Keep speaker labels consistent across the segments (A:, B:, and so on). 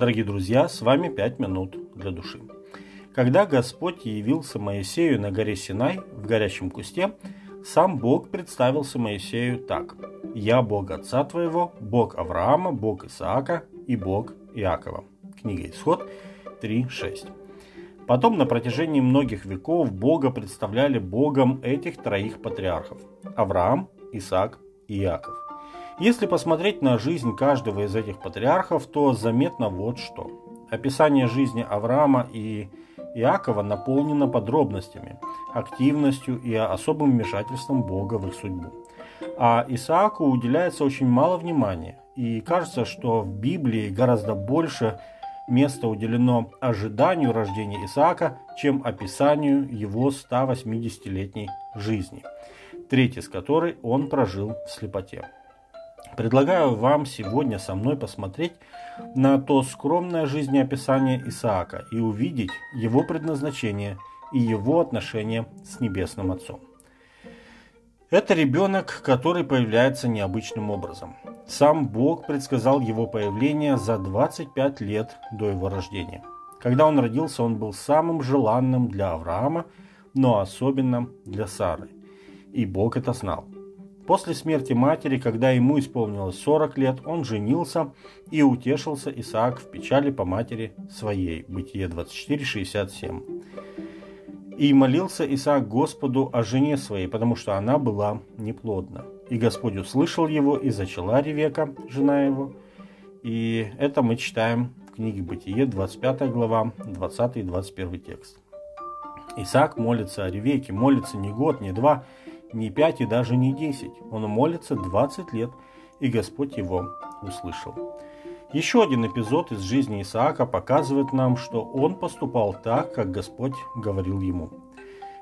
A: Дорогие друзья, с вами «Пять минут для души». Когда Господь явился Моисею на горе Синай в горящем кусте, сам Бог представился Моисею так. «Я Бог отца твоего, Бог Авраама, Бог Исаака и Бог Иакова». Книга Исход 3.6. Потом на протяжении многих веков Бога представляли Богом этих троих патриархов – Авраам, Исаак и Иаков. Если посмотреть на жизнь каждого из этих патриархов, то заметно вот что. Описание жизни Авраама и Иакова наполнено подробностями, активностью и особым вмешательством Бога в их судьбу. А Исааку уделяется очень мало внимания, и кажется, что в Библии гораздо больше места уделено ожиданию рождения Исаака, чем описанию его 180-летней жизни, треть из которой он прожил в слепоте. Предлагаю вам сегодня со мной посмотреть на то скромное жизнеописание Исаака и увидеть его предназначение и его отношение с Небесным Отцом. Это ребенок, который появляется необычным образом. Сам Бог предсказал его появление за 25 лет до его рождения. Когда он родился, он был самым желанным для Авраама, но особенно для Сары. И Бог это знал. После смерти матери, когда ему исполнилось 40 лет, он женился и утешился Исаак в печали по матери своей. Бытие 24:67. И молился Исаак Господу о жене своей, потому что она была неплодна. И Господь услышал его, и зачала Ревека, жена его. И это мы читаем в книге Бытие, 25 глава, 20 и 21 текст. Исаак молится о Ревеке, молится не год, не два, не пять и даже не десять. Он молится 20 лет, и Господь его услышал. Еще один эпизод из жизни Исаака показывает нам, что он поступал так, как Господь говорил ему.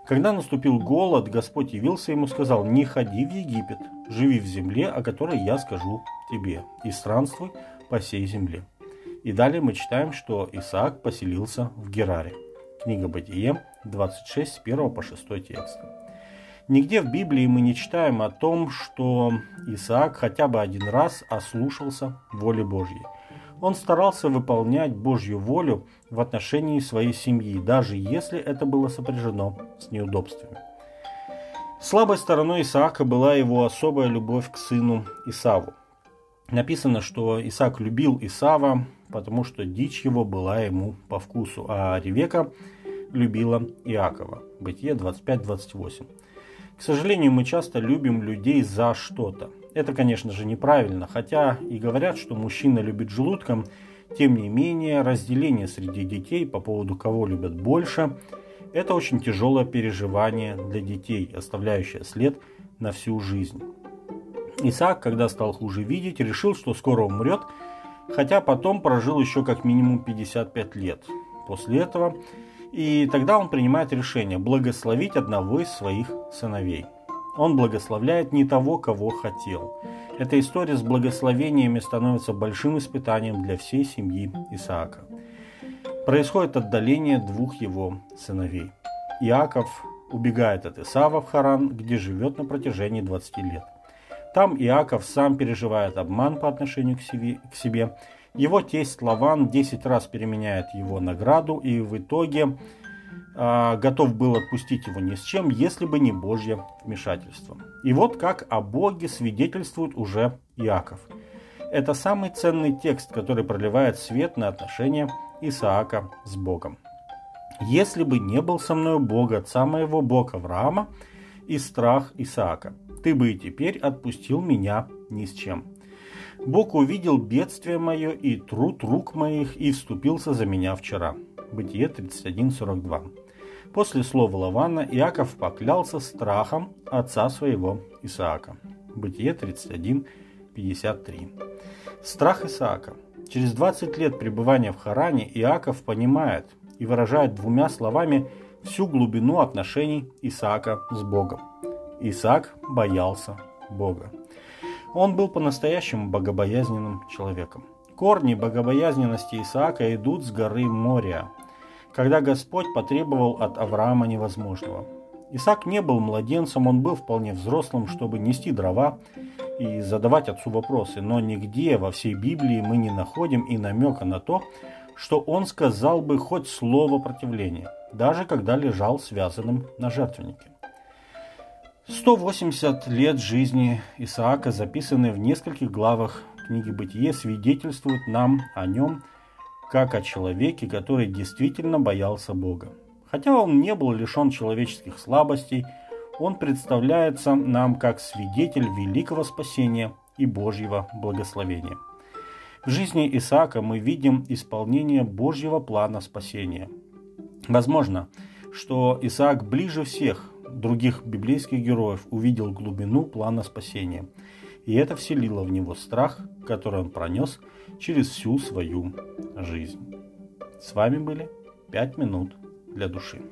A: Когда наступил голод, Господь явился ему и сказал, «Не ходи в Египет, живи в земле, о которой я скажу тебе, и странствуй по всей земле». И далее мы читаем, что Исаак поселился в Гераре. Книга Бытие, 26, с 1 по 6 текст. Нигде в Библии мы не читаем о том, что Исаак хотя бы один раз ослушался воли Божьей. Он старался выполнять Божью волю в отношении своей семьи, даже если это было сопряжено с неудобствами. Слабой стороной Исаака была его особая любовь к сыну Исаву. Написано, что Исаак любил Исава, потому что дичь его была ему по вкусу, а Ревека любила Иакова. Бытие 25-28. К сожалению, мы часто любим людей за что-то. Это, конечно же, неправильно, хотя и говорят, что мужчина любит желудком, тем не менее, разделение среди детей по поводу кого любят больше – это очень тяжелое переживание для детей, оставляющее след на всю жизнь. Исаак, когда стал хуже видеть, решил, что скоро умрет, хотя потом прожил еще как минимум 55 лет. После этого и тогда он принимает решение благословить одного из своих сыновей. Он благословляет не того, кого хотел. Эта история с благословениями становится большим испытанием для всей семьи Исаака. Происходит отдаление двух его сыновей. Иаков убегает от Исава в Харан, где живет на протяжении 20 лет. Там Иаков сам переживает обман по отношению к себе его тесть Лаван 10 раз переменяет его награду и в итоге э, готов был отпустить его ни с чем, если бы не Божье вмешательство. И вот как о Боге свидетельствует уже Иаков. Это самый ценный текст, который проливает свет на отношения Исаака с Богом. «Если бы не был со мной Бог, отца моего Бога Авраама, и страх Исаака, ты бы и теперь отпустил меня ни с чем. Бог увидел бедствие мое и труд рук моих и вступился за меня вчера. Бытие 31.42. После слова Лавана Иаков поклялся страхом отца своего Исаака. Бытие 31.53. Страх Исаака. Через 20 лет пребывания в Харане Иаков понимает и выражает двумя словами всю глубину отношений Исаака с Богом. Исаак боялся Бога. Он был по-настоящему богобоязненным человеком. Корни богобоязненности Исаака идут с горы Мория, когда Господь потребовал от Авраама невозможного. Исаак не был младенцем, он был вполне взрослым, чтобы нести дрова и задавать отцу вопросы, но нигде во всей Библии мы не находим и намека на то, что он сказал бы хоть слово противления, даже когда лежал связанным на жертвеннике. 180 лет жизни Исаака, записанные в нескольких главах книги «Бытие», свидетельствуют нам о нем как о человеке, который действительно боялся Бога. Хотя он не был лишен человеческих слабостей, он представляется нам как свидетель великого спасения и Божьего благословения. В жизни Исаака мы видим исполнение Божьего плана спасения. Возможно, что Исаак ближе всех других библейских героев увидел глубину плана спасения, и это вселило в него страх, который он пронес через всю свою жизнь. С вами были «Пять минут для души».